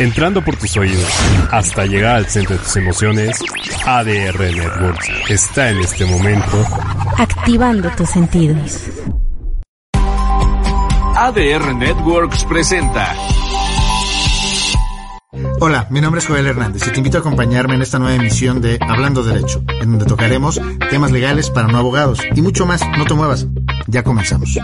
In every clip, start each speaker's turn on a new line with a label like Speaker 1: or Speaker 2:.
Speaker 1: entrando por tus oídos hasta llegar al centro de tus emociones, ADR Networks está en este momento
Speaker 2: activando tus sentidos.
Speaker 3: ADR Networks presenta.
Speaker 4: Hola, mi nombre es Joel Hernández y te invito a acompañarme en esta nueva emisión de Hablando Derecho, en donde tocaremos temas legales para no abogados y mucho más. No te muevas. Ya comenzamos.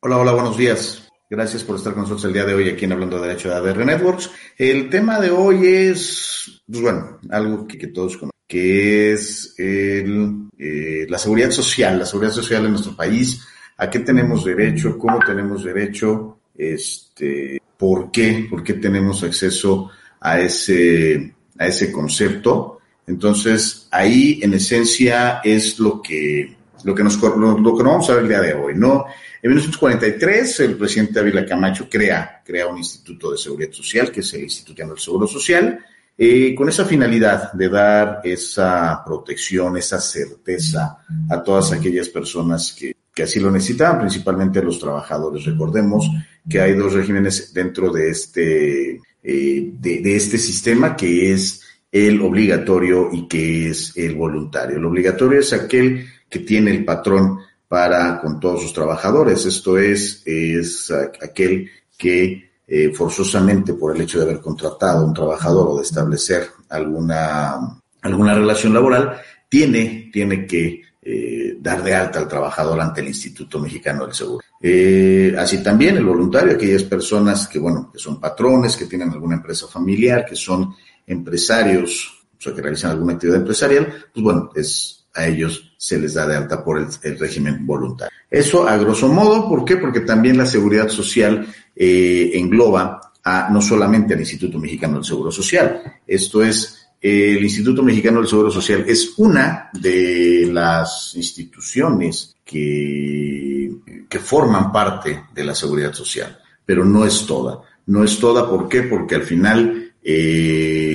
Speaker 4: Hola, hola, buenos días. Gracias por estar con nosotros el día de hoy aquí en Hablando de Derecho de ADR Networks. El tema de hoy es, pues bueno, algo que, todos conocen, que es el, eh, la seguridad social, la seguridad social en nuestro país, a qué tenemos derecho, cómo tenemos derecho, este, por qué, por qué tenemos acceso a ese, a ese concepto. Entonces, ahí en esencia es lo que, lo que nos, lo, lo que nos vamos a ver el día de hoy, ¿no? En 1943, el presidente Ávila Camacho crea, crea un instituto de seguridad social, que es el Instituto del Seguro Social, eh, con esa finalidad de dar esa protección, esa certeza a todas aquellas personas que, que así lo necesitaban, principalmente los trabajadores. Recordemos que hay dos regímenes dentro de este, eh, de este sistema, que es el obligatorio y que es el voluntario. El obligatorio es aquel que tiene el patrón para con todos sus trabajadores. Esto es, es aquel que eh, forzosamente por el hecho de haber contratado a un trabajador o de establecer alguna, alguna relación laboral, tiene, tiene que eh, dar de alta al trabajador ante el Instituto Mexicano del Seguro. Eh, así también el voluntario, aquellas personas que, bueno, que son patrones, que tienen alguna empresa familiar, que son empresarios, o sea, que realizan alguna actividad empresarial, pues bueno, es a ellos se les da de alta por el, régimen voluntario. Eso a grosso modo, ¿por qué? Porque también la seguridad social eh, engloba a no solamente al Instituto Mexicano del Seguro Social. Esto es, el Instituto Mexicano del Seguro Social es una de las instituciones que, que forman parte de la seguridad social, pero no es toda. No es toda, ¿por qué? Porque al final eh,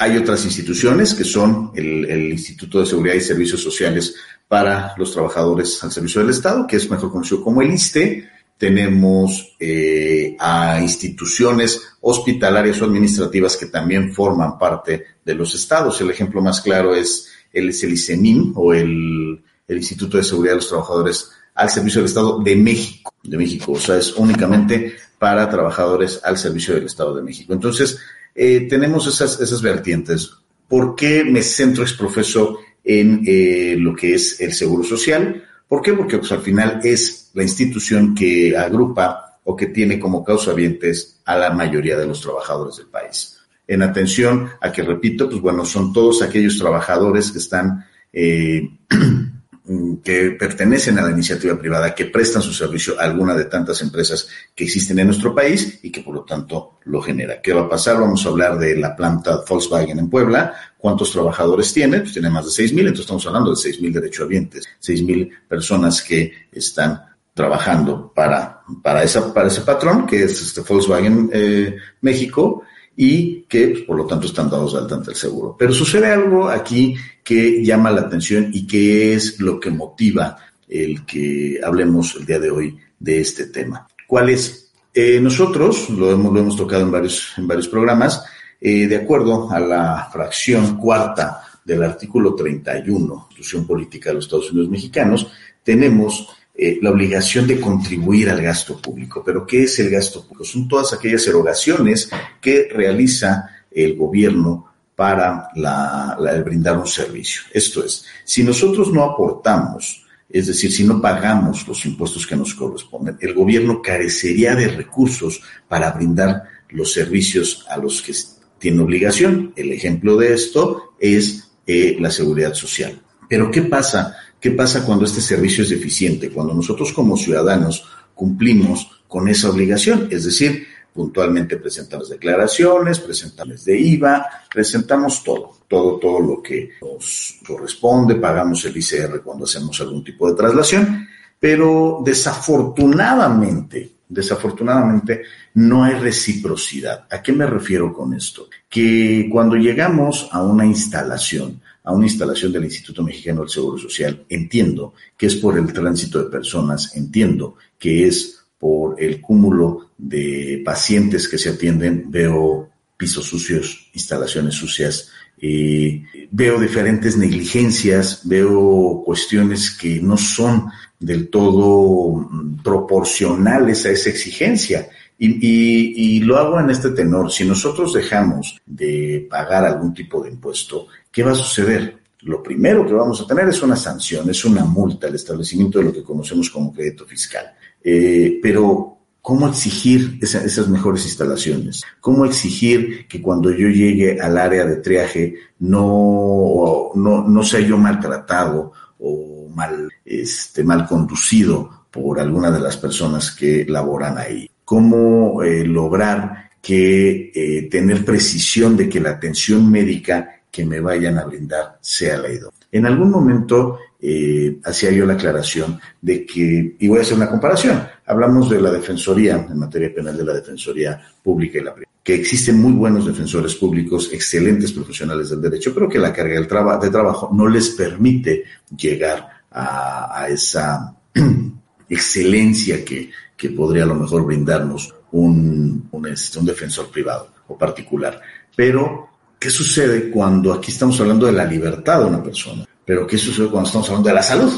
Speaker 4: hay otras instituciones que son el, Instituto de Seguridad y Servicios Sociales para los Trabajadores al Servicio del Estado, que es mejor conocido como el ISTE. Tenemos eh, a instituciones hospitalarias o administrativas que también forman parte de los estados. El ejemplo más claro es el, es ICEMIN o el, el Instituto de Seguridad de los Trabajadores al Servicio del Estado de México, de México. O sea, es únicamente para trabajadores al servicio del Estado de México. Entonces, eh, tenemos esas, esas vertientes. ¿Por qué me centro exprofeso en eh, lo que es el Seguro Social? ¿Por qué? Porque pues, al final es la institución que agrupa o que tiene como causavientes a la mayoría de los trabajadores del país. En atención a que, repito, pues bueno, son todos aquellos trabajadores que están eh, que pertenecen a la iniciativa privada, que prestan su servicio a alguna de tantas empresas que existen en nuestro país y que por lo tanto lo genera. ¿Qué va a pasar? Vamos a hablar de la planta Volkswagen en Puebla. ¿Cuántos trabajadores tiene? Pues tiene más de 6.000, entonces estamos hablando de 6.000 derechohabientes, 6.000 personas que están trabajando para, para, esa, para ese patrón, que es este Volkswagen eh, México, y que pues, por lo tanto están dados de alta ante el seguro. Pero sucede algo aquí que llama la atención y que es lo que motiva el que hablemos el día de hoy de este tema. ¿Cuál es? Eh, nosotros lo hemos, lo hemos tocado en varios, en varios programas, eh, de acuerdo a la fracción cuarta del artículo 31, Constitución Política de los Estados Unidos Mexicanos, tenemos eh, la obligación de contribuir al gasto público. Pero ¿qué es el gasto público? Son todas aquellas erogaciones que realiza el gobierno para la, brindar un servicio. Esto es, si nosotros no aportamos, es decir, si no pagamos los impuestos que nos corresponden, el gobierno carecería de recursos para brindar los servicios a los que tiene obligación. El ejemplo de esto es eh, la seguridad social. Pero ¿qué pasa ¿Qué pasa cuando este servicio es deficiente? Cuando nosotros como ciudadanos cumplimos con esa obligación, es decir, puntualmente presentamos declaraciones, presentamos de IVA, presentamos todo, todo, todo lo que nos corresponde, pagamos el ICR cuando hacemos algún tipo de traslación, pero desafortunadamente, desafortunadamente no hay reciprocidad. ¿A qué me refiero con esto? Que cuando llegamos a una instalación, a una instalación del Instituto Mexicano del Seguro Social, entiendo que es por el tránsito de personas, entiendo que es por el cúmulo de pacientes que se atienden, veo pisos sucios, instalaciones sucias, eh, veo diferentes negligencias, veo cuestiones que no son del todo mm, proporcionales a esa exigencia. Y, lo hago en este tenor. Si nosotros dejamos de pagar algún tipo de impuesto, ¿qué va a suceder? Lo primero que vamos a tener es una sanción, es una multa, el establecimiento de lo que conocemos como crédito fiscal. Eh, pero ¿Cómo exigir esas mejores instalaciones? ¿Cómo exigir que cuando yo llegue al área de triaje no, no, no sea yo maltratado o mal, este, mal conducido por alguna de las personas que laboran ahí? ¿Cómo eh, lograr que eh, tener precisión de que la atención médica que me vayan a brindar sea la idónea? En algún momento eh, hacía yo la aclaración de que, y voy a hacer una comparación, hablamos de la Defensoría, en materia penal de la Defensoría Pública y la Privada, que existen muy buenos defensores públicos, excelentes profesionales del derecho, pero que la carga del de trabajo no les permite llegar a, esa excelencia que, que, podría a lo mejor brindarnos un, este, un defensor privado o particular. Pero, ¿qué sucede cuando aquí estamos hablando de la libertad de una persona? Pero ¿qué sucede cuando estamos hablando de la salud?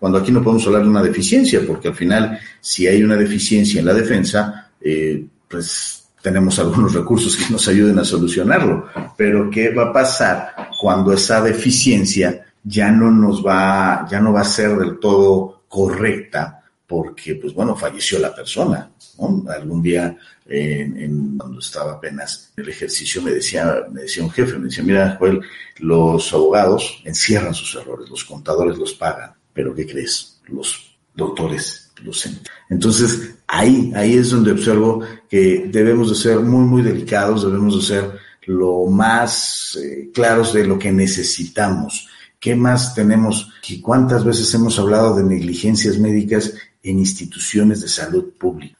Speaker 4: Cuando aquí no podemos hablar de una deficiencia, porque al final, si hay una deficiencia en la defensa, eh, pues tenemos algunos recursos que nos ayuden a solucionarlo. Pero ¿qué va a pasar cuando esa deficiencia ya no nos va, ya no va a ser del todo correcta? Porque, pues bueno, falleció la persona. Algún día, cuando estaba apenas en el ejercicio, me decía, me decía un jefe, me decía, mira, Joel, los abogados encierran sus errores, los contadores los pagan, pero ¿qué crees? Los doctores los Entonces, ahí, ahí es donde observo que debemos de ser muy, muy delicados, debemos de ser lo más eh, claros de lo que necesitamos. ¿Qué más tenemos? ¿Y cuántas veces hemos hablado de negligencias médicas en instituciones de salud pública?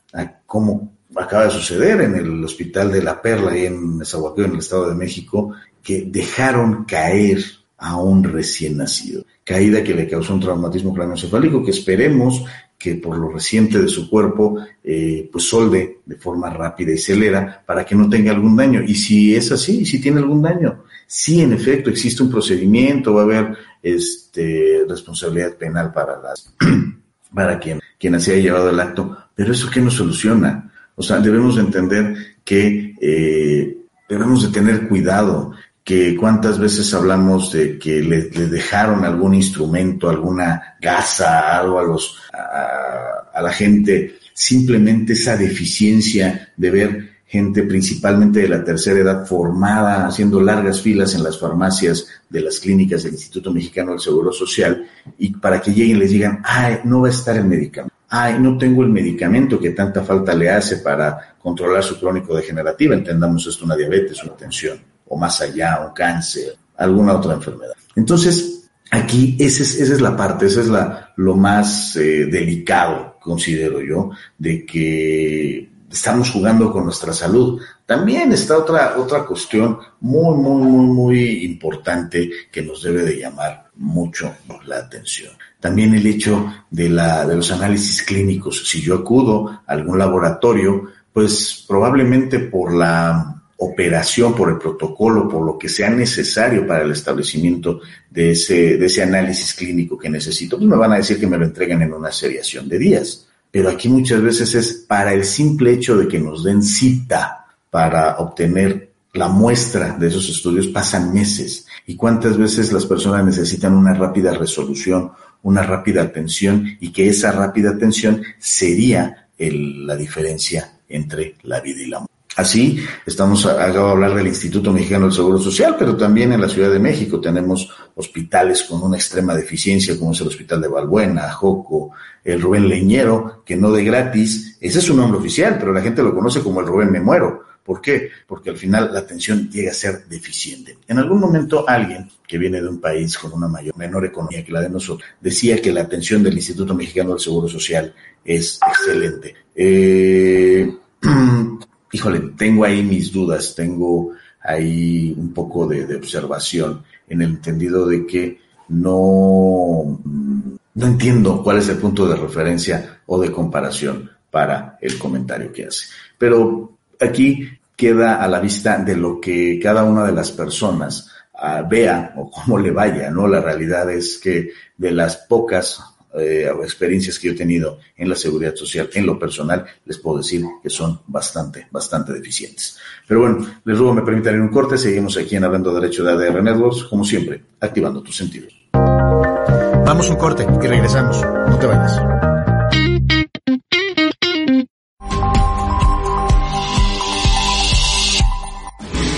Speaker 4: ¿Cómo acaba de suceder en el Hospital de la Perla y en Nezahualcóyotl, en el Estado de México, que dejaron caer a un recién nacido. Caída que le causó un traumatismo craneoencefálico que esperemos que por lo reciente de su cuerpo, eh, pues solde de forma rápida y celera para que no tenga algún daño. Y si es así, si tiene algún daño, sí, en efecto, existe un procedimiento, va a haber este, responsabilidad penal para las, para quien, quien así haya llevado el acto, pero eso qué nos soluciona. O sea, debemos entender que eh, debemos de tener cuidado, que cuántas veces hablamos de que le, dejaron algún instrumento, alguna gasa, algo a los a, la gente, simplemente esa deficiencia de ver gente principalmente de la tercera edad formada, haciendo largas filas en las farmacias de las clínicas del Instituto Mexicano del Seguro Social, y para que lleguen les digan, ay, no va a estar el medicamento ay, no tengo el medicamento que tanta falta le hace para controlar su crónico degenerativa, entendamos esto, una diabetes, una tensión, o más allá, un cáncer, alguna otra enfermedad. Entonces, aquí esa es, esa es la parte, esa es la, lo más eh, delicado, considero yo, de que estamos jugando con nuestra salud. También está otra, otra cuestión muy, muy, muy, muy importante que nos debe de llamar mucho la atención. También el hecho de, la, de los análisis clínicos. Si yo acudo a algún laboratorio, pues probablemente por la operación, por el protocolo, por lo que sea necesario para el establecimiento de ese, de ese análisis clínico que necesito, pues me van a decir que me lo entreguen en una seriación de días. Pero aquí muchas veces es para el simple hecho de que nos den cita para obtener la muestra de esos estudios, pasan meses. ¿Y cuántas veces las personas necesitan una rápida resolución una rápida atención y que esa rápida atención sería la diferencia entre la vida y la muerte. Así, estamos acabo de hablar del Instituto Mexicano del Seguro Social, pero también en la Ciudad de México tenemos hospitales con una extrema deficiencia, como es el Hospital de Balbuena, Joco, el Rubén Leñero, que no de gratis, ese es su nombre oficial, pero la gente lo conoce como el Rubén Me Muero. ¿Por qué? Porque al final la atención llega a ser deficiente. En algún momento alguien que viene de un país con una mayor, menor economía que la de nosotros, decía que la atención del Instituto Mexicano del Seguro Social es excelente. Eh, híjole, tengo ahí mis dudas, tengo ahí un poco de, observación en el entendido de que no, no entiendo cuál es el punto de referencia o de comparación para el comentario que hace. Pero aquí queda a la vista de lo que cada una de las personas uh, vea o cómo le vaya, ¿no? La realidad es que de las pocas eh, experiencias que yo he tenido en la seguridad social, en lo personal, les puedo decir que son bastante, bastante deficientes. Pero bueno, les ruego me permitan un corte, seguimos aquí en Hablando Derecho de ADR Networks, como siempre, activando tus sentidos.
Speaker 5: Vamos un corte y regresamos. No te vayas.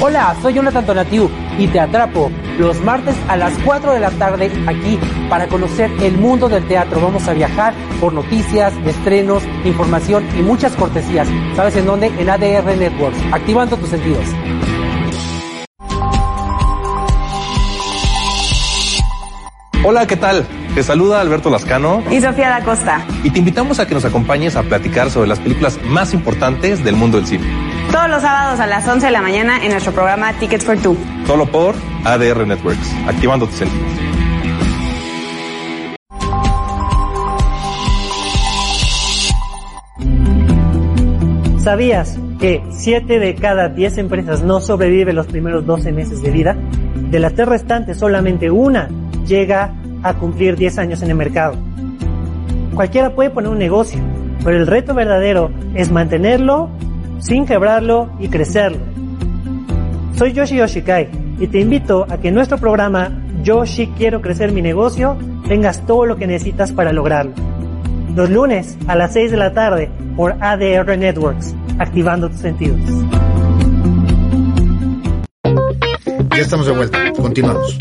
Speaker 6: Hola, soy Jonathan Tonatiu y te atrapo los martes a las 4 de la tarde aquí para conocer el mundo del teatro. Vamos a viajar por noticias, estrenos, información y muchas cortesías. ¿Sabes en dónde? En ADR Networks, activando tus sentidos.
Speaker 7: Hola, ¿qué tal? Te saluda Alberto Lascano
Speaker 8: y Sofía da Costa.
Speaker 7: Y te invitamos a que nos acompañes a platicar sobre las películas más importantes del mundo del cine.
Speaker 8: Todos los sábados a las 11 de la mañana en nuestro programa Tickets for Two.
Speaker 7: Solo por ADR Networks, activando tus sentidos.
Speaker 9: ¿Sabías que 7 de cada 10 empresas no sobreviven los primeros 12 meses de vida? De las tres restantes, solamente una llega a cumplir 10 años en el mercado. Cualquiera puede poner un negocio, pero el reto verdadero es mantenerlo sin quebrarlo y crecerlo. Soy Yoshi Yoshikai y te invito a que en nuestro programa Yoshi Quiero Crecer Mi Negocio tengas todo lo que necesitas para lograrlo. Los lunes a las 6 de la tarde por ADR Networks, activando tus sentidos.
Speaker 5: Ya estamos de vuelta, continuamos.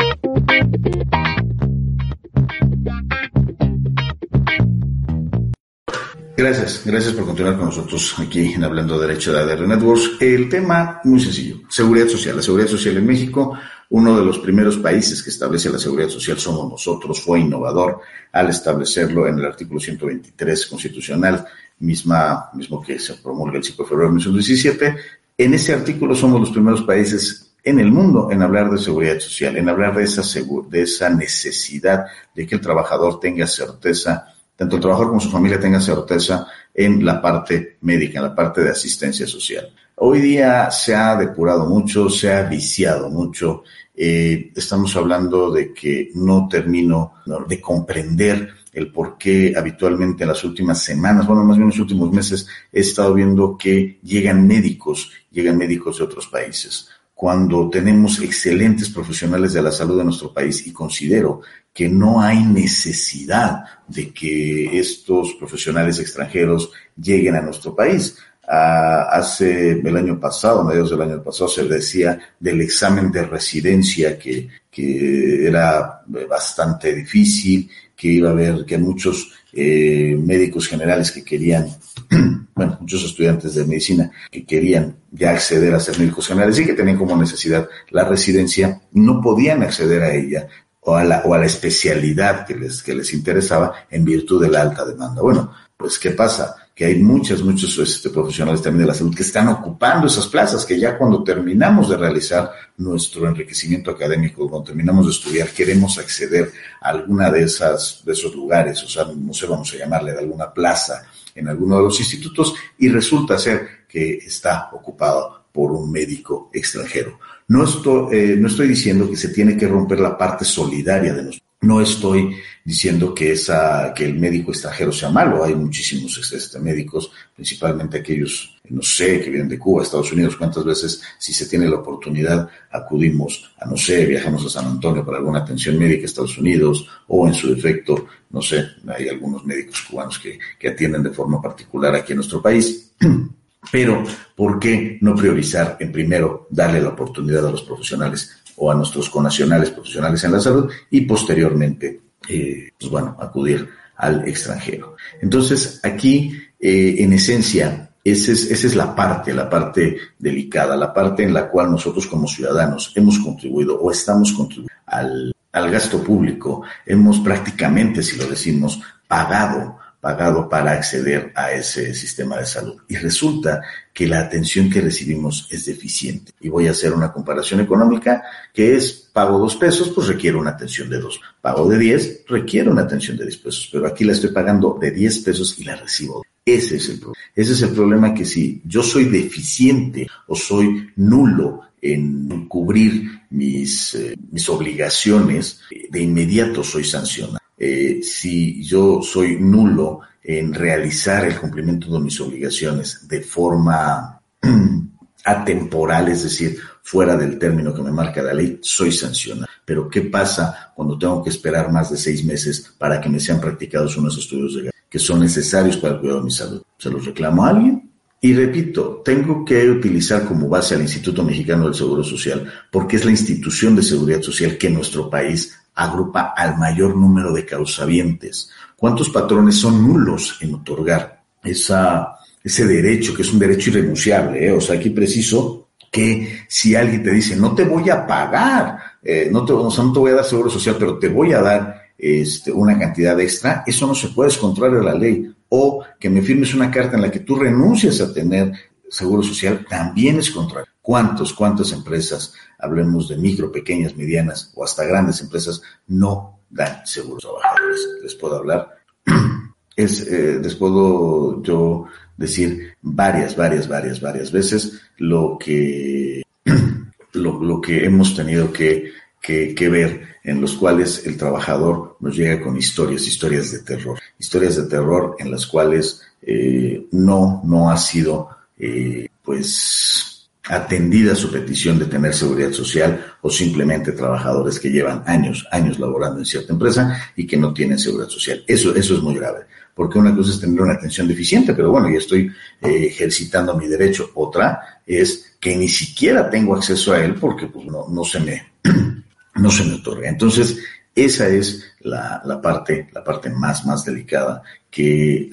Speaker 4: Gracias, gracias por continuar con nosotros aquí en Hablando Derecho de ADR Networks. El tema muy sencillo, seguridad social. La seguridad social en México, uno de los primeros países que establece la seguridad social somos nosotros, fue innovador al establecerlo en el artículo 123 constitucional, misma, mismo que se promulga el 5 de febrero de 1917. En ese artículo somos los primeros países en el mundo en hablar de seguridad social, en hablar de esa, de esa necesidad de que el trabajador tenga certeza tanto el trabajador como su familia tengan certeza en la parte médica, en la parte de asistencia social. Hoy día se ha depurado mucho, se ha viciado mucho. Eh, estamos hablando de que no termino de comprender el por qué habitualmente en las últimas semanas, bueno, más bien en los últimos meses, he estado viendo que llegan médicos, llegan médicos de otros países cuando tenemos excelentes profesionales de la salud de nuestro país y considero que no hay necesidad de que estos profesionales extranjeros lleguen a nuestro país. Ah, hace el año pasado, mediados del año pasado, se decía del examen de residencia que, que era bastante difícil, que iba a haber que muchos eh, médicos generales que querían bueno, muchos estudiantes de medicina que querían ya acceder a ser médicos generales y que tenían como necesidad la residencia, no podían acceder a ella o a la, o a la especialidad que les, que les interesaba en virtud de la alta demanda. Bueno, pues ¿qué pasa? Que hay muchos, muchos este, profesionales también de la salud que están ocupando esas plazas, que ya cuando terminamos de realizar nuestro enriquecimiento académico, cuando terminamos de estudiar, queremos acceder a alguna de esas, de esos lugares, o sea, no sé, vamos a llamarle de alguna plaza en alguno de los institutos y resulta ser que está ocupado por un médico extranjero. No estoy, eh, no estoy diciendo que se tiene que romper la parte solidaria de nosotros. No estoy diciendo que, esa, que el médico extranjero sea malo. Hay muchísimos este, médicos, principalmente aquellos, no sé, que vienen de Cuba, Estados Unidos. ¿Cuántas veces, si se tiene la oportunidad, acudimos a, no sé, viajamos a San Antonio para alguna atención médica a Estados Unidos o en su defecto, no sé, hay algunos médicos cubanos que, que atienden de forma particular aquí en nuestro país. Pero, ¿por qué no priorizar en primero darle la oportunidad a los profesionales o a nuestros conacionales profesionales en la salud y posteriormente, eh, pues bueno, acudir al extranjero? Entonces, aquí, eh, en esencia, esa es, esa es la parte, la parte delicada, la parte en la cual nosotros como ciudadanos hemos contribuido o estamos contribuyendo al, al gasto público, hemos prácticamente, si lo decimos, pagado pagado para acceder a ese sistema de salud. Y resulta que la atención que recibimos es deficiente. Y voy a hacer una comparación económica que es pago dos pesos, pues requiere una atención de dos. Pago de diez, requiere una atención de diez pesos. Pero aquí la estoy pagando de diez pesos y la recibo. Ese es el problema. Ese es el problema que si yo soy deficiente o soy nulo en cubrir mis, eh, mis obligaciones, de inmediato soy sancionado. Eh, si yo soy nulo en realizar el cumplimiento de mis obligaciones de forma atemporal, es decir, fuera del término que me marca la ley, soy sancionado. Pero ¿qué pasa cuando tengo que esperar más de seis meses para que me sean practicados unos estudios de que son necesarios para el cuidado de mi salud? ¿Se los reclamo a alguien? Y repito, tengo que utilizar como base al Instituto Mexicano del Seguro Social porque es la institución de seguridad social que nuestro país agrupa al mayor número de causavientes. ¿Cuántos patrones son nulos en otorgar esa, ese derecho, que es un derecho irrenunciable? Eh? O sea, aquí preciso que si alguien te dice, no te voy a pagar, eh, no, te, o sea, no te voy a dar seguro social, pero te voy a dar este, una cantidad extra, eso no se puede, es contrario a la ley. O que me firmes una carta en la que tú renuncias a tener seguro social, también es contrario. ¿Cuántos, cuántas empresas, hablemos de micro, pequeñas, medianas o hasta grandes empresas, no dan seguros a trabajadores? Les puedo hablar. Es, eh, les puedo yo decir varias, varias, varias, varias veces lo que, lo, que hemos tenido que, que, que ver en los cuales el trabajador nos llega con historias, historias de terror, historias de terror en las cuales eh, no, no ha sido, eh, pues, atendida su petición de tener seguridad social o simplemente trabajadores que llevan años, años laborando en cierta empresa y que no tienen seguridad social. Eso, eso es muy grave, porque una cosa es tener una atención deficiente, pero bueno, ya estoy eh, ejercitando mi derecho. Otra es que ni siquiera tengo acceso a él porque pues, no, no se me, no se me otorga. Entonces, esa es la, la parte, la parte más, más delicada que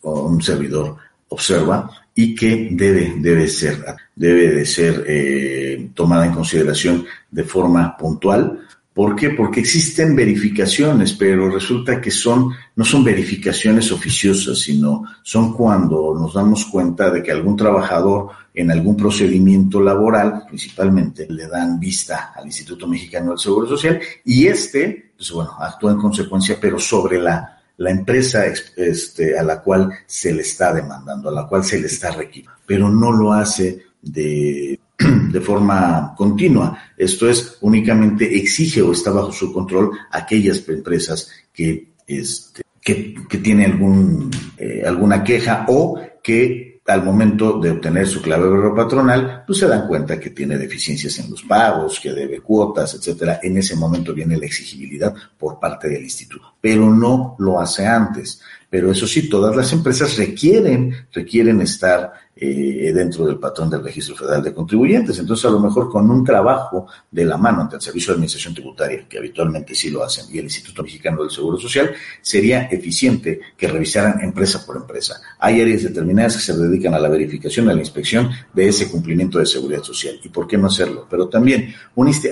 Speaker 4: uh, un servidor observa y que debe, debe ser, debe de ser eh, tomada en consideración de forma puntual. ¿Por qué? Porque existen verificaciones, pero resulta que son, no son verificaciones oficiosas, sino son cuando nos damos cuenta de que algún trabajador en algún procedimiento laboral, principalmente, le dan vista al Instituto Mexicano del Seguro Social y este, pues bueno, actúa en consecuencia, pero sobre la la empresa este, a la cual se le está demandando, a la cual se le está requiriendo, pero no lo hace de, de forma continua. Esto es, únicamente exige o está bajo su control aquellas empresas que, este, que, que tienen algún, eh, alguna queja o que al momento de obtener su clave patronal, pues se dan cuenta que tiene deficiencias en los pagos, que debe cuotas, etcétera. En ese momento viene la exigibilidad por parte del instituto, pero no lo hace antes. Pero eso sí, todas las empresas requieren, requieren estar eh, dentro del patrón del Registro Federal de Contribuyentes. Entonces, a lo mejor con un trabajo de la mano ante el Servicio de Administración Tributaria, que habitualmente sí lo hacen, y el Instituto Mexicano del Seguro Social, sería eficiente que revisaran empresa por empresa. Hay áreas determinadas que se dedican a la verificación, a la inspección de ese cumplimiento de seguridad social. ¿Y por qué no hacerlo? Pero también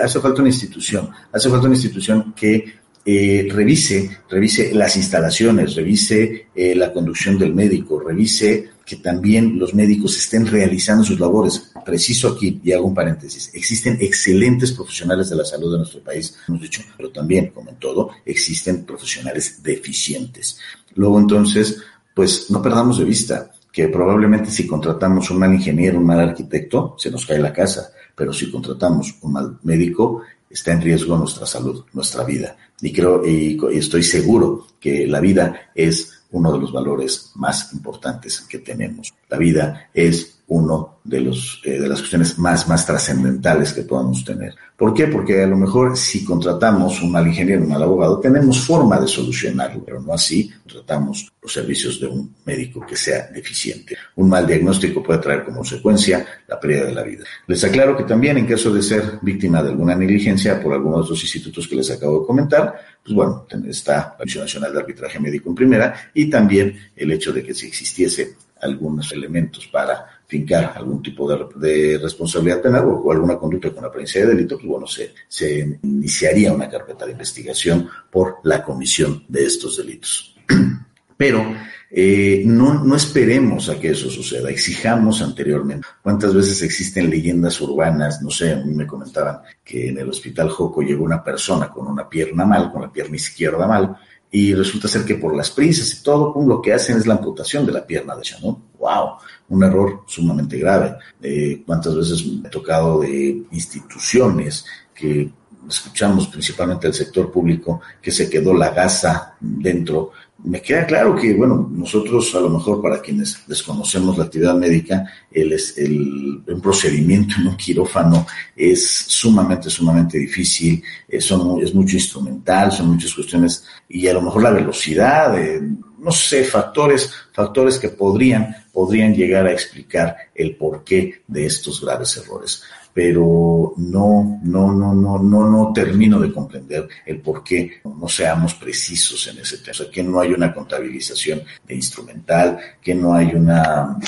Speaker 4: hace falta una institución, hace falta una institución que eh, revise, revise las instalaciones, revise eh, la conducción del médico, revise que también los médicos estén realizando sus labores. Preciso aquí, y hago un paréntesis, existen excelentes profesionales de la salud de nuestro país, hemos dicho, pero también, como en todo, existen profesionales deficientes. Luego entonces, pues no perdamos de vista que probablemente si contratamos un mal ingeniero, un mal arquitecto, se nos cae la casa, pero si contratamos un mal médico, está en riesgo nuestra salud, nuestra vida. Y creo y, estoy seguro que la vida es uno de los valores más importantes que tenemos. La vida es uno de los eh, de las cuestiones más más trascendentales que podamos tener. ¿Por qué? Porque a lo mejor si contratamos un mal ingeniero, un mal abogado, tenemos forma de solucionarlo, pero no así tratamos los servicios de un médico que sea deficiente. Un mal diagnóstico puede traer como consecuencia la pérdida de la vida. Les aclaro que también en caso de ser víctima de alguna negligencia por alguno de estos institutos que les acabo de comentar, pues bueno, está la Comisión Nacional de Arbitraje Médico en primera y también el hecho de que si existiese algunos elementos para fincar algún tipo de, responsabilidad penal o, alguna conducta con apariencia de delito, pues bueno, se, se iniciaría una carpeta de investigación por la comisión de estos delitos. Pero eh, no, no esperemos a que eso suceda, exijamos anteriormente. ¿Cuántas veces existen leyendas urbanas? No sé, a mí me comentaban que en el hospital Joco llegó una persona con una pierna mal, con la pierna izquierda mal, y resulta ser que por las prisas y todo, lo que hacen es la amputación de la pierna derecha, ¿no? ¡Wow! Un error sumamente grave. Eh, ¿Cuántas veces me he tocado de instituciones que escuchamos principalmente del sector público que se quedó la gasa dentro me queda claro que, bueno, nosotros a lo mejor para quienes desconocemos la actividad médica, el, el, un procedimiento en un quirófano es sumamente, sumamente difícil, eh, es mucho instrumental, son muchas cuestiones y a lo mejor la velocidad, eh, no sé, factores, factores que podrían, podrían llegar a explicar el porqué de estos graves errores pero no, no, no, no, no, no termino de comprender el por qué no seamos precisos en ese tema. Que no hay una contabilización de instrumental, que no hay una,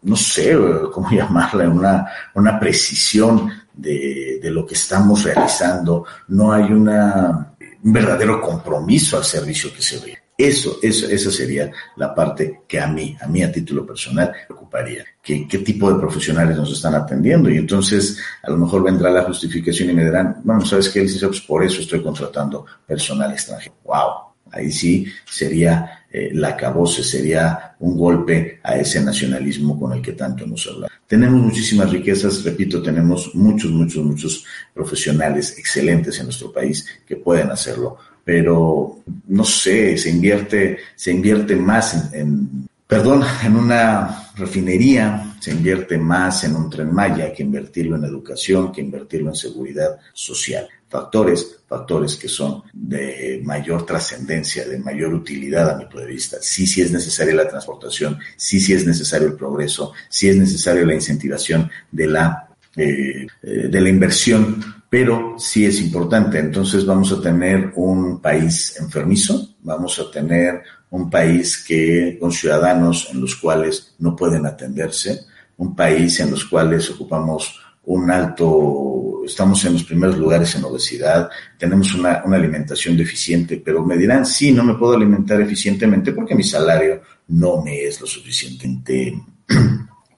Speaker 4: no sé cómo llamarla, una, una precisión de, de lo que estamos realizando, no hay una, un verdadero compromiso al servicio que se ve. Eso, eso, esa sería la parte que a mí, a mí a título personal, preocuparía. ¿Qué, ¿Qué tipo de profesionales nos están atendiendo? Y entonces a lo mejor vendrá la justificación y me dirán, bueno, ¿sabes qué, licenciado? Pues por eso estoy contratando personal extranjero. ¡Wow! Ahí sí sería eh, la cabose, sería un golpe a ese nacionalismo con el que tanto nos habla. Tenemos muchísimas riquezas, repito, tenemos muchos, muchos, muchos profesionales excelentes en nuestro país que pueden hacerlo pero no sé, se invierte, se invierte más en, perdón, en una refinería, se invierte más en un tren Maya que invertirlo en educación, que invertirlo en seguridad social. Factores, factores que son de mayor trascendencia, de mayor utilidad a mi punto de vista. Sí, sí es necesaria la transportación, sí, sí es necesario el progreso, sí es necesaria la incentivación de la, eh, eh, de la inversión pero sí es importante. Entonces vamos a tener un país enfermizo, vamos a tener un país que con ciudadanos en los cuales no pueden atenderse, un país en los cuales ocupamos un alto, estamos en los primeros lugares en obesidad, tenemos una, alimentación deficiente, pero me dirán, sí, no me puedo alimentar eficientemente porque mi salario no me es lo suficientemente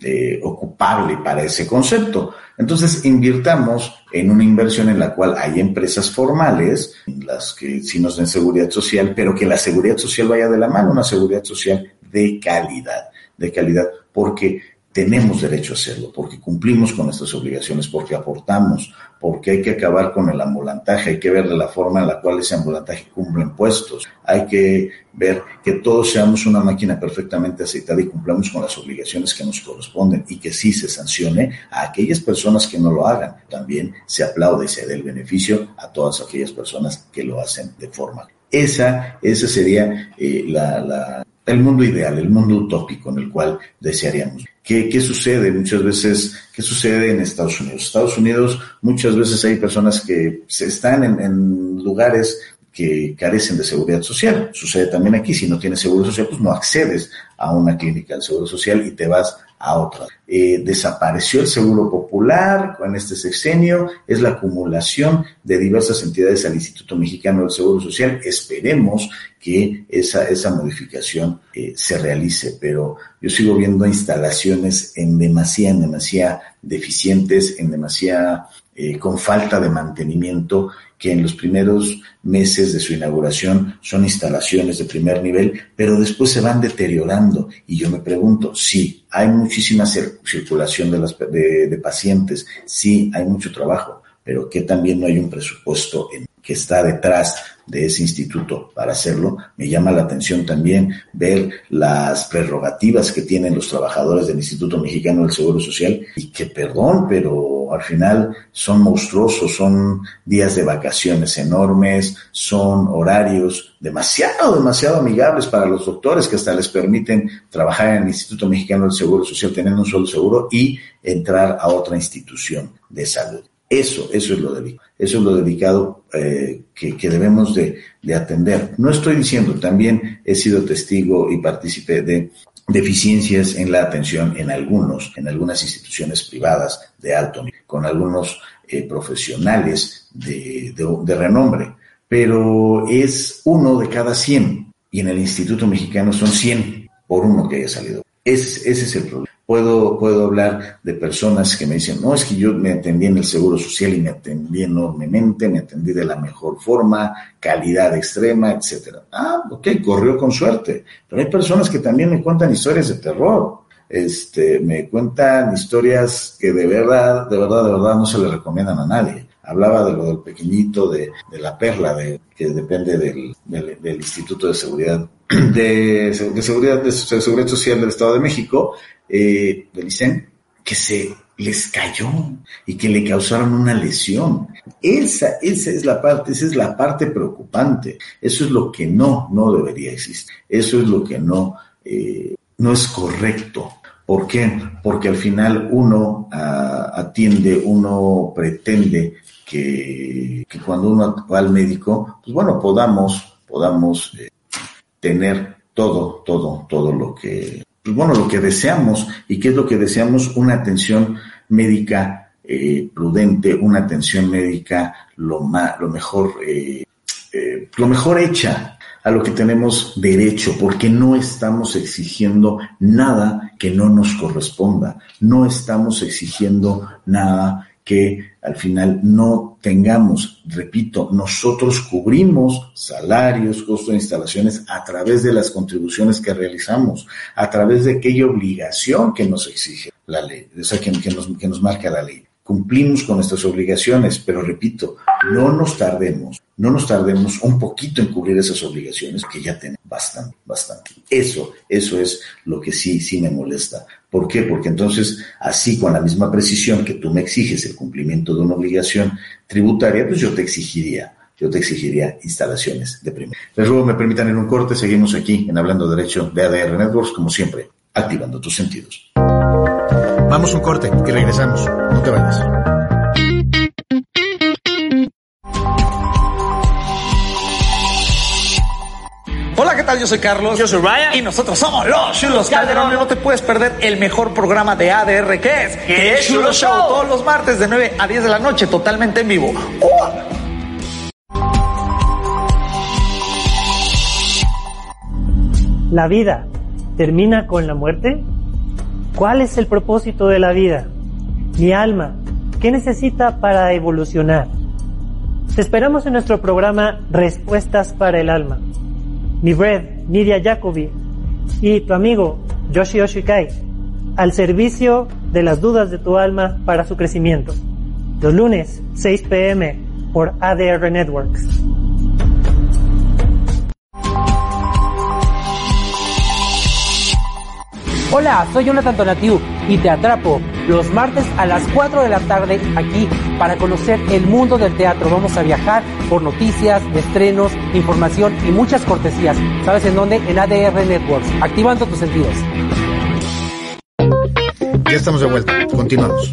Speaker 4: eh, ocupable para ese concepto. Entonces, invirtamos en una inversión en la cual hay empresas formales, las que sí nos den seguridad social, pero que la seguridad social vaya de la mano, una seguridad social de calidad, de calidad, porque tenemos derecho a hacerlo, porque cumplimos con nuestras obligaciones, porque aportamos, porque hay que acabar con el ambulantaje, hay que ver la forma en la cual ese ambulantaje cumple impuestos, hay que ver que todos seamos una máquina perfectamente aceitada y cumplamos con las obligaciones que nos corresponden y que sí se sancione a aquellas personas que no lo hagan. También se aplaude y se dé el beneficio a todas aquellas personas que lo hacen de forma. Esa, esa sería eh, la, la, el mundo ideal, el mundo utópico en el cual desearíamos. ¿Qué, ¿Qué, sucede muchas veces? ¿Qué sucede en Estados Unidos? Estados Unidos muchas veces hay personas que están en, en lugares que carecen de seguridad social. Sucede también aquí, si no tienes seguro social, pues no accedes a una clínica del seguro social y te vas a otra. Eh, desapareció el seguro popular en este sexenio, es la acumulación de diversas entidades al Instituto Mexicano del Seguro Social. Esperemos que esa, esa modificación eh, se realice, pero yo sigo viendo instalaciones en demasía, en demasía deficientes, en demasía eh, con falta de mantenimiento que en los primeros meses de su inauguración son instalaciones de primer nivel, pero después se van deteriorando. Y yo me pregunto, sí, hay muchísima circulación de, las, de, de pacientes, sí, hay mucho trabajo, pero que también no hay un presupuesto en, que está detrás de ese instituto para hacerlo. Me llama la atención también ver las prerrogativas que tienen los trabajadores del Instituto Mexicano del Seguro Social y que, perdón, pero al final son monstruosos, son días de vacaciones enormes, son horarios demasiado, demasiado amigables para los doctores que hasta les permiten trabajar en el Instituto Mexicano del Seguro Social teniendo un solo seguro y entrar a otra institución de salud. Eso, eso es lo delicado, eso es lo delicado eh, que, que, debemos de, de, atender. No estoy diciendo, también he sido testigo y participé de deficiencias en la atención en algunos, en algunas instituciones privadas de alto nivel, con algunos eh, profesionales de, de, renombre, pero es uno de cada cien y en el Instituto Mexicano son 100 por uno que haya salido. Ese es el problema. Puedo, puedo hablar de personas que me dicen, no, es que yo me atendí en el Seguro Social y me atendí enormemente, me atendí de la mejor forma, calidad extrema, etcétera. Ah, ok, corrió con suerte. Pero hay personas que también me cuentan historias de terror. Este, me cuentan historias que de verdad, de verdad, de verdad no se le recomiendan a nadie. Hablaba de lo del pequeñito, de, de la perla, de, que depende del, del, del Instituto de Seguridad de, de, seguridad, de Seguridad Social del Estado de México, eh, que se les cayó y que le causaron una lesión. Esa, esa es la parte, esa es la parte preocupante. Eso es lo que no, no debería existir. Eso es lo que no, eh, no es correcto. ¿Por qué? Porque al final uno uh, atiende, uno pretende que, que, cuando uno va al médico, pues bueno, podamos, podamos eh, tener todo, todo, todo lo que, pues bueno, lo que deseamos. ¿Y qué es lo que deseamos? Una atención médica eh, prudente, una atención médica lo, ma, lo mejor, eh, eh, lo mejor hecha a lo que tenemos derecho, porque no estamos exigiendo nada que no nos corresponda, no estamos exigiendo nada que al final no tengamos, repito, nosotros cubrimos salarios, costos de instalaciones a través de las contribuciones que realizamos, a través de aquella obligación que nos exige la ley, o sea, que, que, nos, que nos marca la ley. Cumplimos con nuestras obligaciones, pero repito, no nos tardemos, no nos tardemos un poquito en cubrir esas obligaciones, que ya tenemos bastante, bastante. Eso, eso es lo que sí, sí me molesta. ¿Por qué? Porque entonces, así con la misma precisión que tú me exiges el cumplimiento de una obligación tributaria, pues yo te exigiría, yo te exigiría instalaciones de primera. Les ruego me permitan en un corte, seguimos aquí en Hablando Derecho de ADR Networks, como siempre, activando tus sentidos.
Speaker 5: Vamos un corte y regresamos. No te vayas.
Speaker 10: Tal? Yo soy Carlos.
Speaker 11: Yo soy Ryan.
Speaker 10: Y nosotros somos los Chulos Calderón. No te puedes perder el mejor programa de ADR que es.
Speaker 11: Que es Chulo Show?
Speaker 10: Show. Todos los martes de 9 a 10 de la noche, totalmente en vivo. ¡Oh!
Speaker 9: ¿La vida termina con la muerte? ¿Cuál es el propósito de la vida? Mi alma, ¿qué necesita para evolucionar? Te esperamos en nuestro programa Respuestas para el Alma. Mi red, Nidia Jacobi, y tu amigo Yoshi Oshikai, al servicio de las dudas de tu alma para su crecimiento. Los lunes, 6 pm, por ADR Networks.
Speaker 6: Hola, soy Jonathan Tonatiu y te atrapo los martes a las 4 de la tarde aquí para conocer el mundo del teatro. Vamos a viajar por noticias, estrenos, información y muchas cortesías. ¿Sabes en dónde? En ADR Networks, activando tus sentidos.
Speaker 5: Ya estamos de vuelta, continuamos.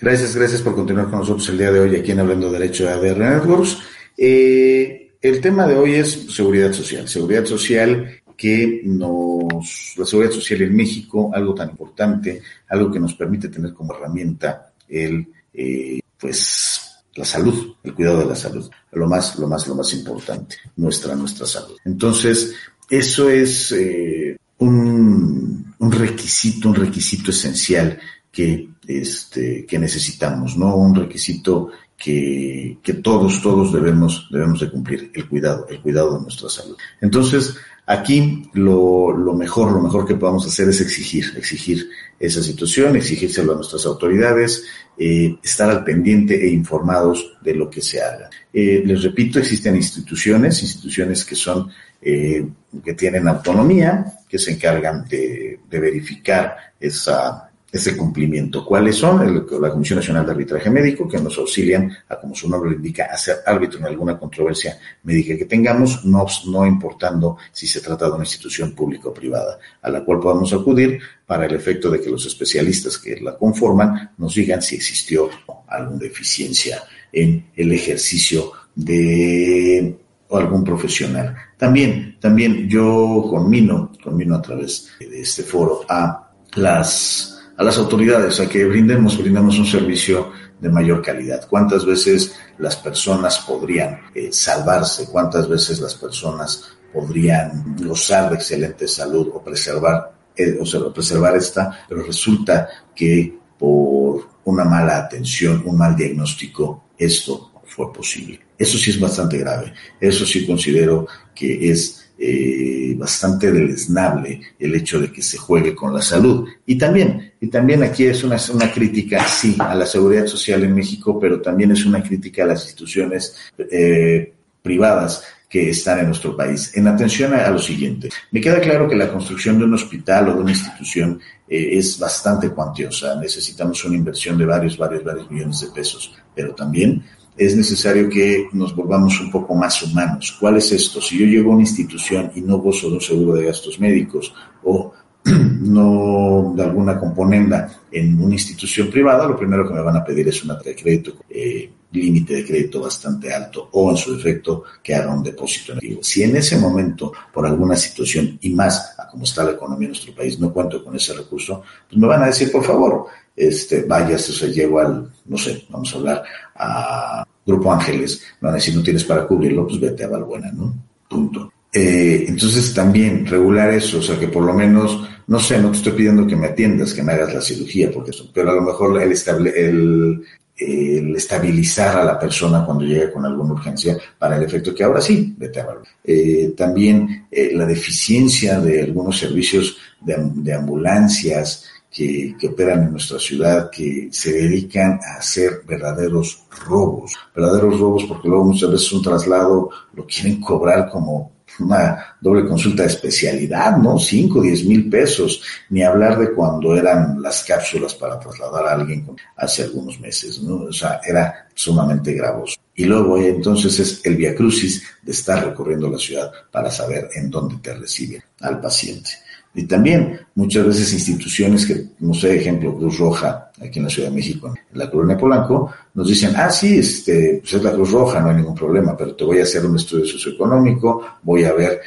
Speaker 4: Gracias, gracias por continuar con nosotros el día de hoy aquí en Hablando Derecho de ADR Networks. Eh, el tema de hoy es seguridad social. Seguridad social que nos, la seguridad social en México, algo tan importante, algo que nos permite tener como herramienta el, eh, pues, la salud, el cuidado de la salud, lo más, lo más, lo más importante, nuestra, nuestra salud. Entonces, eso es eh, un, un requisito, un requisito esencial que, este, que necesitamos, ¿no? Un requisito que, que todos, todos debemos, debemos de cumplir, el cuidado, el cuidado de nuestra salud. Entonces, aquí lo, lo mejor, lo mejor que podamos hacer es exigir, exigir esa situación, exigírselo a nuestras autoridades, eh, estar al pendiente e informados de lo que se haga. Eh, les repito, existen instituciones, instituciones que son, eh, que tienen autonomía, que se encargan de, de verificar esa, ese cumplimiento. ¿Cuáles son? La Comisión Nacional de Arbitraje Médico, que nos auxilian, a como su nombre lo indica, a ser árbitro en alguna controversia médica que tengamos, no, importando si se trata de una institución pública o privada, a la cual podamos acudir para el efecto de que los especialistas que la conforman nos digan si existió alguna deficiencia en el ejercicio de algún profesional. También, también yo conmino, conmino a través de este foro a las a las autoridades a que brindemos, brindemos un servicio de mayor calidad. ¿Cuántas veces las personas podrían eh, salvarse? ¿Cuántas veces las personas podrían gozar de excelente salud o preservar, eh, o sea, preservar esta? Pero resulta que por una mala atención, un mal diagnóstico, esto fue posible. Eso sí es bastante grave. Eso sí considero que es eh, bastante deleznable el hecho de que se juegue con la salud. Y también, y también aquí es una, una crítica, sí, a la seguridad social en México, pero también es una crítica a las instituciones eh, privadas que están en nuestro país. En atención a, lo siguiente, me queda claro que la construcción de un hospital o de una institución eh, es bastante cuantiosa. Necesitamos una inversión de varios, varios, varios millones de pesos, pero también es necesario que nos volvamos un poco más humanos. ¿Cuál es esto? Si yo llego a una institución y no gozo de un seguro de gastos médicos o no de alguna componenda en una institución privada, lo primero que me van a pedir es una de crédito, eh, límite de crédito bastante alto o en su defecto que haga un depósito en. Si en ese momento, por alguna situación y más a cómo está la economía en nuestro país, no cuento con ese recurso, pues me van a decir, por favor, este, vayas, o sea, llego al, no sé, vamos a hablar a Grupo Ángeles, me van a decir, no tienes para cubrirlo, pues vete a Valbuena, ¿no? Punto. Eh, entonces también regular eso, o sea, que por lo menos, no sé, no te estoy pidiendo que me atiendas, que me hagas la cirugía, porque eso, pero a lo mejor el, estable, el, el estabilizar a la persona cuando llega con alguna urgencia para el efecto que ahora sí, vete a. Eh, también eh, la deficiencia de algunos servicios de, de ambulancias, que, que, operan en nuestra ciudad, que se dedican a hacer verdaderos robos, verdaderos robos porque luego muchas veces un traslado lo quieren cobrar como una doble consulta de especialidad, ¿no? Cinco, diez mil pesos, ni hablar de cuando eran las cápsulas para trasladar a alguien hace algunos meses, ¿no? O sea, era sumamente gravoso. Y luego eh, entonces es el viacrucis de estar recorriendo la ciudad para saber en dónde te recibe al paciente. Y también muchas veces instituciones que, no sé, ejemplo, Cruz Roja, aquí en la Ciudad de México, en la colonia Polanco, nos dicen, ah, sí, este, pues es la Cruz Roja, no hay ningún problema, pero te voy a hacer un estudio socioeconómico, voy a ver,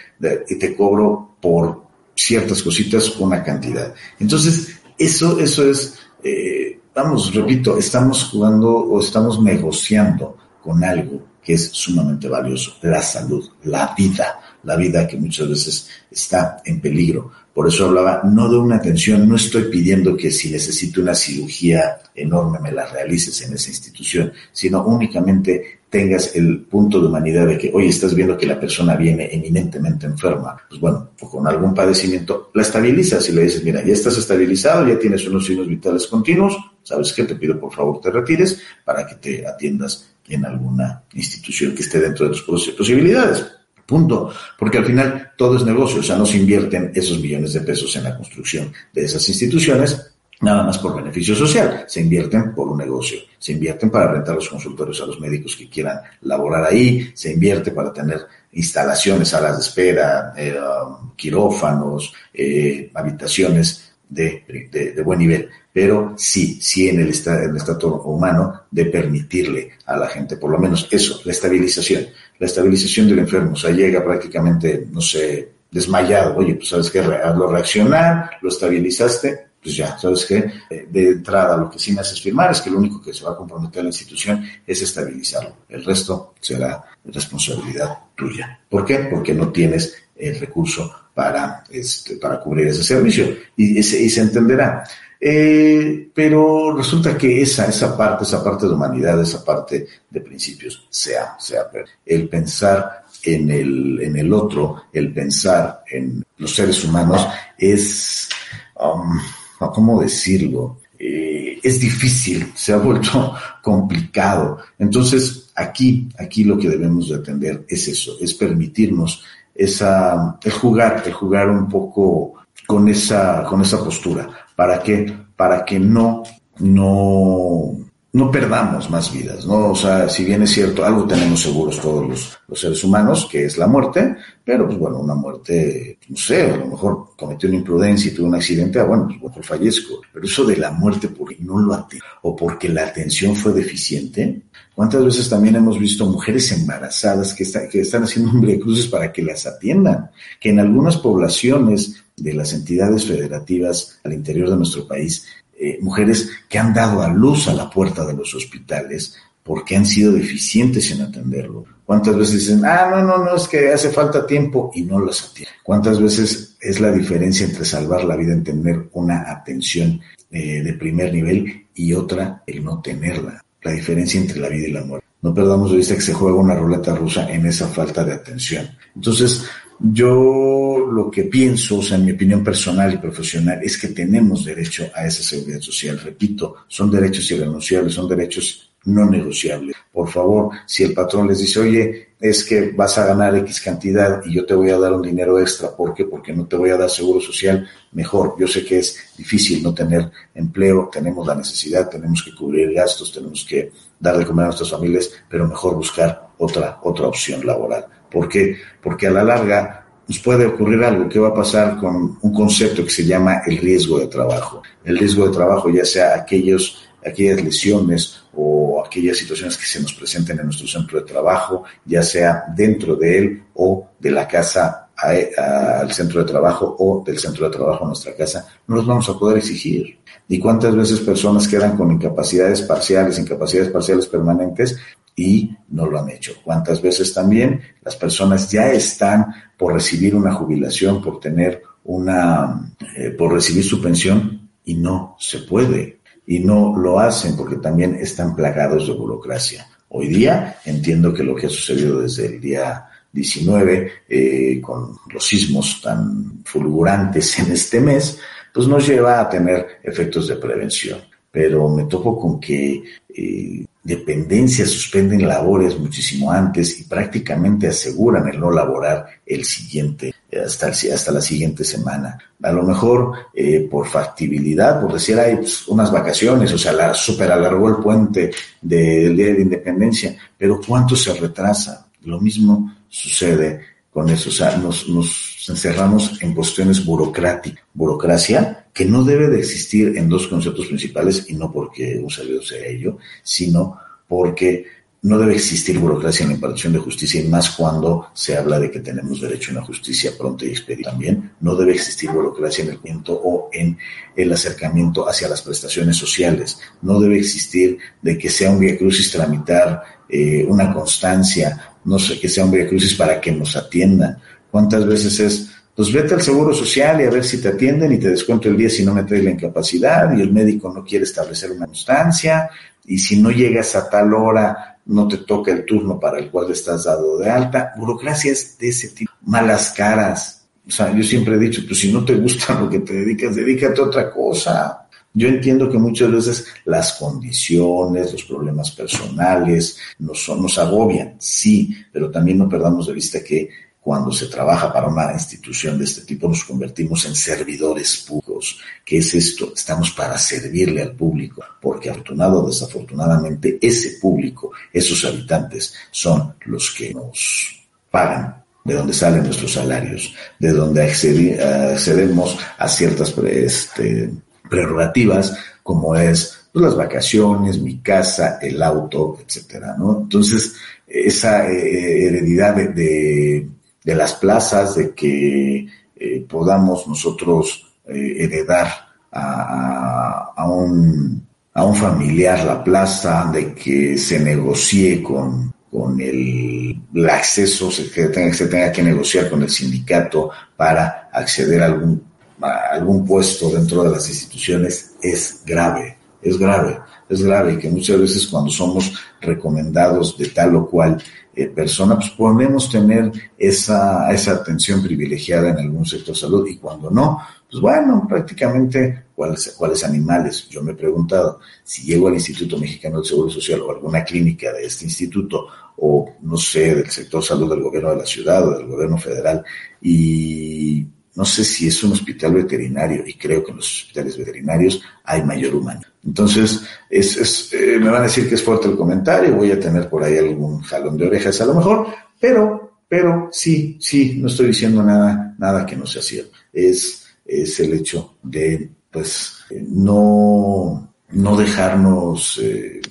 Speaker 4: y te cobro por ciertas cositas una cantidad. Entonces, eso, eso es, eh, vamos, repito, estamos jugando o estamos negociando con algo que es sumamente valioso, la salud, la vida, la vida que muchas veces está en peligro. Por eso hablaba no de una atención, no estoy pidiendo que si necesito una cirugía enorme me la realices en esa institución, sino únicamente tengas el punto de humanidad de que, oye, estás viendo que la persona viene eminentemente enferma, pues bueno, o con algún padecimiento, la estabilizas y le dices, mira, ya estás estabilizado, ya tienes unos signos vitales continuos, ¿sabes qué? Te pido por favor te retires para que te atiendas en alguna institución que esté dentro de tus posibilidades. Punto. Porque al final todo es negocio, o sea, no se invierten esos millones de pesos en la construcción de esas instituciones nada más por beneficio social, se invierten por un negocio, se invierten para rentar los consultorios a los médicos que quieran laborar ahí, se invierte para tener instalaciones, salas de espera, eh, um, quirófanos, eh, habitaciones de, buen nivel, pero sí, sí en el, en el estatus humano de permitirle a la gente, por lo menos eso, la estabilización la estabilización del enfermo. O sea, llega prácticamente, no sé, desmayado. Oye, pues sabes qué, hazlo reaccionar, lo estabilizaste, pues ya, ¿sabes qué? Eh, de entrada, lo que sí me haces firmar es que lo único que se va a comprometer a la institución es estabilizarlo. El resto será responsabilidad tuya. ¿Por qué? Porque no tienes el recurso para, este, para cubrir ese servicio. Y, y se entenderá. Eh, pero resulta que esa, esa parte, esa parte de humanidad, esa parte de principios, sea, sea el pensar en el, en el otro, el pensar en los seres humanos, es, um, ¿cómo decirlo? Eh, es difícil, se ha vuelto complicado. Entonces, aquí, aquí lo que debemos de atender es eso, es permitirnos esa, el jugar, el jugar un poco con esa, con esa postura. ¿Para qué? Para que no, no, no perdamos más vidas, ¿no? O sea, si bien es cierto, algo tenemos seguros todos los, los, seres humanos, que es la muerte, pero pues bueno, una muerte, no sé, a lo mejor cometió una imprudencia y tuvo un accidente, ah, bueno, pues bueno, fallezco. Pero eso de la muerte porque no lo atiende o porque la atención fue deficiente, ¿Cuántas veces también hemos visto mujeres embarazadas que, que están haciendo cruces para que las atiendan? Que en algunas poblaciones de las entidades federativas al interior de nuestro país eh, mujeres que han dado a luz a la puerta de los hospitales porque han sido deficientes en atenderlo. ¿Cuántas veces dicen, ah, no, no, no, es que hace falta tiempo y no las atienden? ¿Cuántas veces es la diferencia entre salvar la vida en tener una atención eh, de primer nivel y otra el no tenerla? La diferencia entre la vida y la muerte. No perdamos de vista que se juega una ruleta rusa en esa falta de atención. Entonces, yo lo que pienso, o sea, en mi opinión personal y profesional, es que tenemos derecho a esa seguridad social. Repito, son derechos irrenunciables, son derechos no negociables. Por favor, si el patrón les dice, oye, es que vas a ganar X cantidad y yo te voy a dar un dinero extra, ¿por qué? Porque no te voy a dar seguro social, mejor. Yo sé que es difícil no tener empleo, tenemos la necesidad, tenemos que cubrir gastos, tenemos que dar de comer a nuestras familias, pero mejor buscar otra, otra opción laboral. ¿Por qué? Porque a la larga nos puede ocurrir algo. ¿Qué va a pasar con un concepto que se llama el riesgo de trabajo? El riesgo de trabajo, ya sea aquellos, aquellas lesiones o aquellas situaciones que se nos presenten en nuestro centro de trabajo, ya sea dentro de él o de la casa al centro de trabajo o del centro de trabajo a nuestra casa, no los vamos a poder exigir. ¿Y cuántas veces personas quedan con incapacidades parciales, incapacidades parciales permanentes y no lo han hecho. ¿Cuántas veces también las personas ya están por recibir una jubilación, por tener una, eh, por recibir su pensión y no se puede? Y no lo hacen porque también están plagados de burocracia. Hoy día entiendo que lo que ha sucedido desde el día 19, eh, con los sismos tan fulgurantes en este mes, pues nos lleva a tener efectos de prevención. Pero me topo con que eh, dependencias suspenden labores muchísimo antes y prácticamente aseguran el no laborar el siguiente, hasta, hasta la siguiente semana. A lo mejor eh, por factibilidad, por decir, hay pues, unas vacaciones, o sea, la, super alargó el puente del Día de Independencia, pero ¿cuánto se retrasa? Lo mismo sucede con eso, o sea, nos, nos encerramos en cuestiones burocráticas. Burocracia que no debe de existir en dos conceptos principales, y no porque un servidor sea ello, sino porque no debe existir burocracia en la impartición de justicia, y más cuando se habla de que tenemos derecho a una justicia pronta y expedita. También no debe existir burocracia en el cuento o en el acercamiento hacia las prestaciones sociales. No debe existir de que sea un vía crucis tramitar eh, una constancia, no sé, que sea un vía crucis para que nos atiendan. ¿Cuántas veces es pues vete al Seguro Social y a ver si te atienden y te descuento el día si no me traes la incapacidad y el médico no quiere establecer una constancia y si no llegas a tal hora no te toca el turno para el cual estás dado de alta. Burocracias de ese tipo. Malas caras. O sea, yo siempre he dicho, pues si no te gusta lo que te dedicas, dedícate a otra cosa. Yo entiendo que muchas veces las condiciones, los problemas personales nos, nos agobian, sí, pero también no perdamos de vista que cuando se trabaja para una institución de este tipo, nos convertimos en servidores públicos. ¿Qué es esto? Estamos para servirle al público, porque afortunado o desafortunadamente ese público, esos habitantes, son los que nos pagan de donde salen nuestros salarios, de donde accedemos a ciertas este, prerrogativas, como es pues, las vacaciones, mi casa, el auto, etcétera. Entonces, esa eh, heredidad de las plazas, de que eh, podamos nosotros eh, heredar a, a, un, a un familiar la plaza, de que se negocie con, con el, acceso, se, que tenga, se tenga que negociar con el sindicato para acceder a algún, a algún puesto dentro de las instituciones, es grave, es grave, es grave que muchas veces cuando somos recomendados de tal o cual eh, persona, pues podemos tener esa, esa atención privilegiada en algún sector salud y cuando no, pues bueno, prácticamente cuáles, cuáles animales. Yo me he preguntado si llego al Instituto Mexicano del Seguro Social o alguna clínica de este instituto o no sé, del sector salud del gobierno de la ciudad o del gobierno federal y no sé si es un hospital veterinario y creo que en los hospitales veterinarios hay mayor humano. Entonces, es, es eh, me van a decir que es fuerte el comentario, voy a tener por ahí algún jalón de orejas a lo mejor, pero, pero sí, sí, no estoy diciendo nada, nada que no sea cierto. Es, es el hecho de, pues, no, no dejarnos, eh,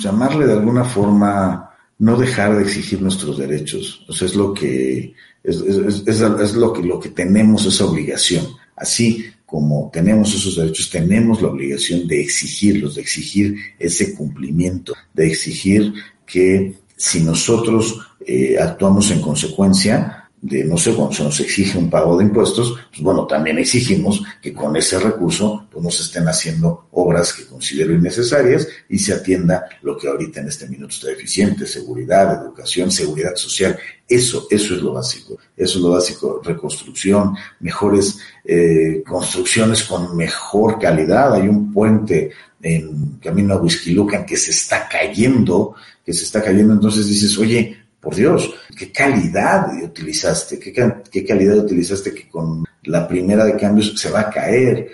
Speaker 4: llamarle de alguna forma, no dejar de exigir nuestros derechos. O sea, es lo que, es, es, es, es, lo que, lo que tenemos esa obligación. Así como tenemos esos derechos, tenemos la obligación de exigirlos, de exigir ese cumplimiento, de exigir que si nosotros eh, actuamos en consecuencia, de, no sé, cuando se nos exige un pago de impuestos, pues bueno, también exigimos que con ese recurso pues no se estén haciendo obras que considero innecesarias y se atienda lo que ahorita en este minuto está deficiente, seguridad, educación, seguridad social. Eso, eso es lo básico. Eso es lo básico. Reconstrucción, mejores eh, construcciones con mejor calidad. Hay un puente en camino a Huizquilucan que se está cayendo, que se está cayendo. Entonces dices, oye, por Dios, qué calidad utilizaste, qué, qué, calidad utilizaste que con la primera de cambios se va a caer,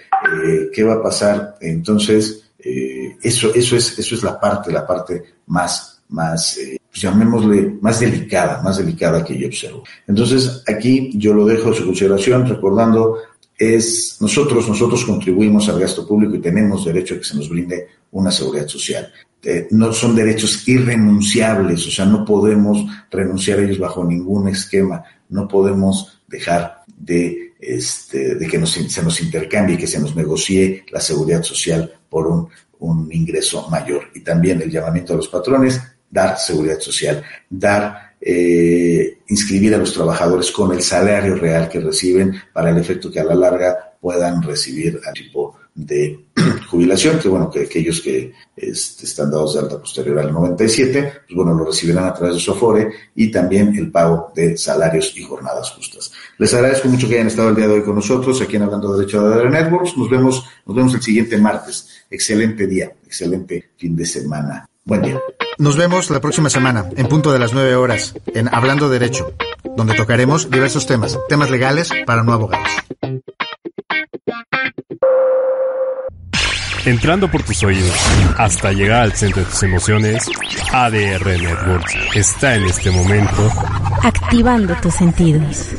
Speaker 4: eh, qué va a pasar. Entonces, eh, eso, eso, es, eso es la parte, la parte más, más eh, pues llamémosle, más delicada, más delicada que yo observo. Entonces, aquí yo lo dejo a su consideración, recordando, es nosotros, nosotros contribuimos al gasto público y tenemos derecho a que se nos brinde una seguridad social. Eh, no son derechos irrenunciables, o sea, no podemos renunciar a ellos bajo ningún esquema, no podemos dejar de, este, de que nos, se nos intercambie, que se nos negocie la seguridad social por un, un ingreso mayor. Y también el llamamiento a los patrones, dar seguridad social, dar, eh, inscribir a los trabajadores con el salario real que reciben para el efecto que a la larga puedan recibir al tipo de jubilación, que bueno, que aquellos que este, están dados de alta posterior al 97, pues bueno, lo recibirán a través de su Afore y también el pago de salarios y jornadas justas. Les agradezco mucho que hayan estado el día de hoy con nosotros aquí en Hablando de Derecho de Networks. Nos vemos, nos vemos el siguiente martes. Excelente día, excelente fin de semana. Buen día.
Speaker 5: Nos vemos la próxima semana, en punto de las nueve horas, en Hablando Derecho, donde tocaremos diversos temas, temas legales para no abogados.
Speaker 1: Entrando por tus oídos hasta llegar al centro de tus emociones, ADR Networks está en este momento
Speaker 2: activando tus sentidos.